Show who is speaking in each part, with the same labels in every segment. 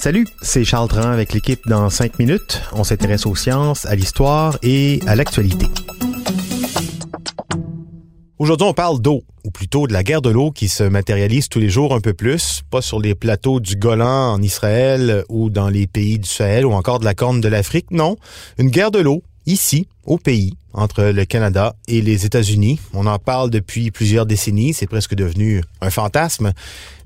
Speaker 1: Salut, c'est Charles Dran avec l'équipe dans 5 minutes. On s'intéresse aux sciences, à l'histoire et à l'actualité. Aujourd'hui, on parle d'eau, ou plutôt de la guerre de l'eau qui se matérialise tous les jours un peu plus, pas sur les plateaux du Golan en Israël ou dans les pays du Sahel ou encore de la Corne de l'Afrique. Non, une guerre de l'eau ici, au pays, entre le Canada et les États-Unis. On en parle depuis plusieurs décennies, c'est presque devenu un fantasme,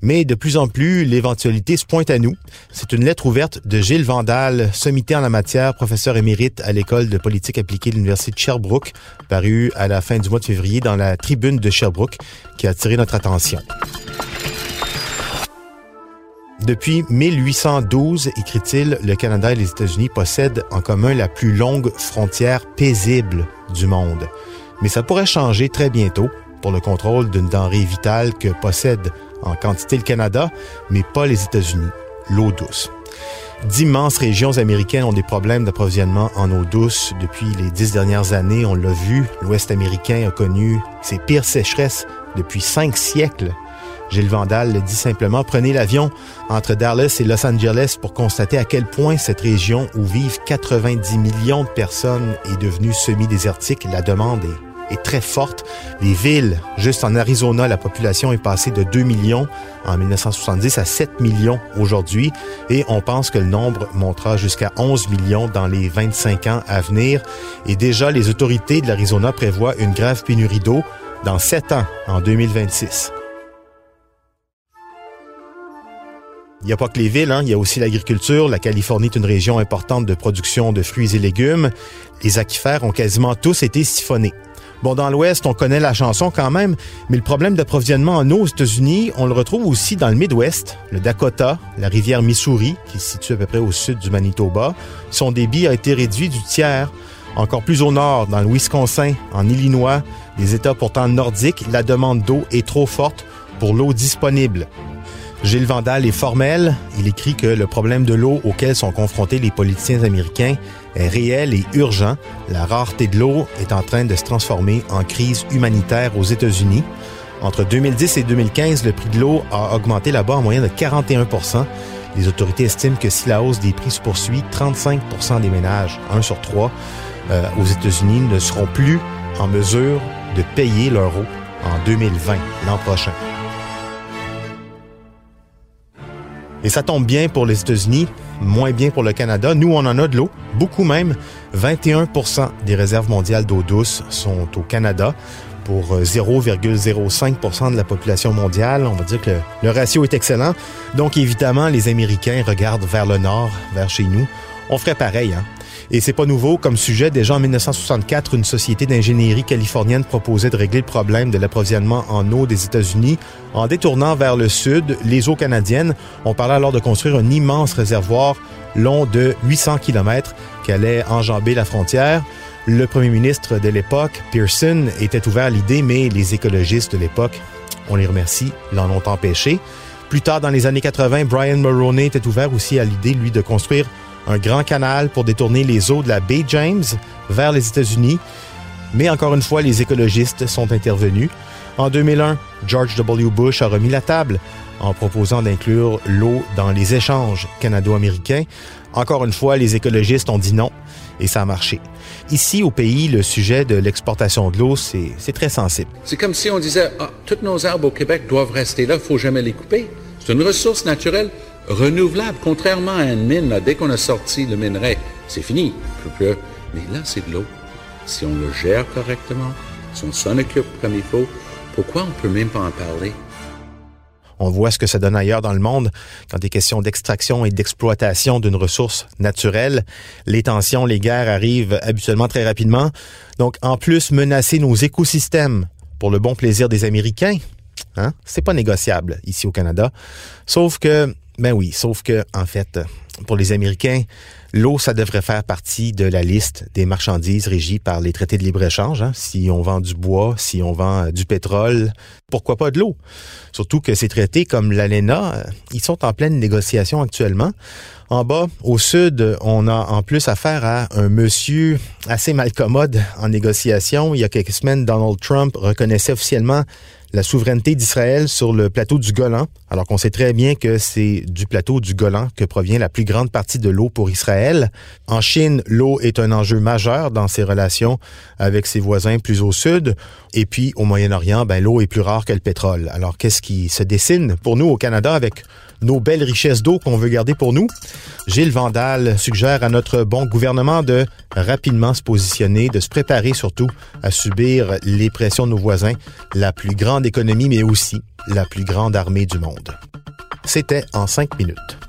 Speaker 1: mais de plus en plus, l'éventualité se pointe à nous. C'est une lettre ouverte de Gilles Vandal, sommité en la matière, professeur émérite à l'École de politique appliquée de l'Université de Sherbrooke, paru à la fin du mois de février dans la tribune de Sherbrooke, qui a attiré notre attention. Depuis 1812, écrit-il, le Canada et les États-Unis possèdent en commun la plus longue frontière paisible du monde. Mais ça pourrait changer très bientôt pour le contrôle d'une denrée vitale que possède en quantité le Canada, mais pas les États-Unis, l'eau douce. D'immenses régions américaines ont des problèmes d'approvisionnement en eau douce depuis les dix dernières années. On l'a vu, l'Ouest américain a connu ses pires sécheresses depuis cinq siècles Gilles Vandal le dit simplement, prenez l'avion entre Dallas et Los Angeles pour constater à quel point cette région où vivent 90 millions de personnes est devenue semi-désertique. La demande est, très forte. Les villes, juste en Arizona, la population est passée de 2 millions en 1970 à 7 millions aujourd'hui et on pense que le nombre montera jusqu'à 11 millions dans les 25 ans à venir. Et déjà, les autorités de l'Arizona prévoient une grave pénurie d'eau dans 7 ans, en 2026. Il n'y a pas que les villes, hein. il y a aussi l'agriculture. La Californie est une région importante de production de fruits et légumes. Les aquifères ont quasiment tous été siphonnés. Bon, dans l'Ouest, on connaît la chanson quand même, mais le problème d'approvisionnement en eau aux États-Unis, on le retrouve aussi dans le Midwest, le Dakota, la rivière Missouri, qui se situe à peu près au sud du Manitoba. Son débit a été réduit du tiers. Encore plus au nord, dans le Wisconsin, en Illinois, des États pourtant nordiques, la demande d'eau est trop forte pour l'eau disponible. Gilles Vandal est formel. Il écrit que le problème de l'eau auquel sont confrontés les politiciens américains est réel et urgent. La rareté de l'eau est en train de se transformer en crise humanitaire aux États-Unis. Entre 2010 et 2015, le prix de l'eau a augmenté là-bas en moyenne de 41% Les autorités estiment que si la hausse des prix se poursuit, 35% des ménages, un sur trois, euh, aux États-Unis, ne seront plus en mesure de payer leur eau en 2020, l'an prochain. Et ça tombe bien pour les États-Unis, moins bien pour le Canada. Nous, on en a de l'eau, beaucoup même. 21% des réserves mondiales d'eau douce sont au Canada pour 0,05% euh, de la population mondiale. On va dire que le, ratio est excellent. Donc, évidemment, les Américains regardent vers le nord, vers chez nous. On ferait pareil, hein? Et c'est pas nouveau comme sujet. Déjà en 1964, une société d'ingénierie californienne proposait de régler le problème de l'approvisionnement en eau des États-Unis en détournant vers le sud les eaux canadiennes. On parlait alors de construire un immense réservoir long de 800 km qui allait enjamber la frontière. Le premier ministre de l'époque, Pearson, était ouvert à l'idée, mais les écologistes de l'époque, on les remercie, l'en ont empêché. Plus tard, dans les années 80, Brian Mulroney était ouvert aussi à l'idée, lui, de construire un grand canal pour détourner les eaux de la baie James vers les États-Unis. Mais encore une fois, les écologistes sont intervenus. En 2001, George W. Bush a remis la table en proposant d'inclure l'eau dans les échanges canado-américains. Encore une fois, les écologistes ont dit non et ça a marché. Ici, au pays, le sujet de l'exportation de l'eau, c'est très sensible.
Speaker 2: C'est comme si on disait, ah, toutes nos arbres au Québec doivent rester là, il faut jamais les couper. C'est une ressource naturelle renouvelable, contrairement à une mine, dès qu'on a sorti le minerai, c'est fini. Mais là, c'est de l'eau. Si on le gère correctement, si on s'en occupe comme il faut, pourquoi on ne peut même pas en parler?
Speaker 1: On voit ce que ça donne ailleurs dans le monde quand des questions d'extraction et d'exploitation d'une ressource naturelle. Les tensions, les guerres arrivent habituellement très rapidement. Donc, en plus, menacer nos écosystèmes pour le bon plaisir des Américains, Hein? C'est pas négociable ici au Canada. Sauf que, ben oui, sauf que, en fait, pour les Américains, l'eau, ça devrait faire partie de la liste des marchandises régies par les traités de libre-échange. Hein? Si on vend du bois, si on vend euh, du pétrole, pourquoi pas de l'eau? Surtout que ces traités comme l'ALENA, euh, ils sont en pleine négociation actuellement. En bas, au sud, on a en plus affaire à un monsieur assez malcommode en négociation. Il y a quelques semaines, Donald Trump reconnaissait officiellement la souveraineté d'Israël sur le plateau du Golan, alors qu'on sait très bien que c'est du plateau du Golan que provient la plus grande partie de l'eau pour Israël. En Chine, l'eau est un enjeu majeur dans ses relations avec ses voisins plus au sud. Et puis, au Moyen-Orient, ben, l'eau est plus rare que le pétrole. Alors, qu'est-ce qui se dessine pour nous au Canada avec nos belles richesses d'eau qu'on veut garder pour nous? Gilles Vandal suggère à notre bon gouvernement de rapidement se positionner, de se préparer surtout à subir les pressions de nos voisins, la plus grande économie, mais aussi la plus grande armée du monde. C'était en cinq minutes.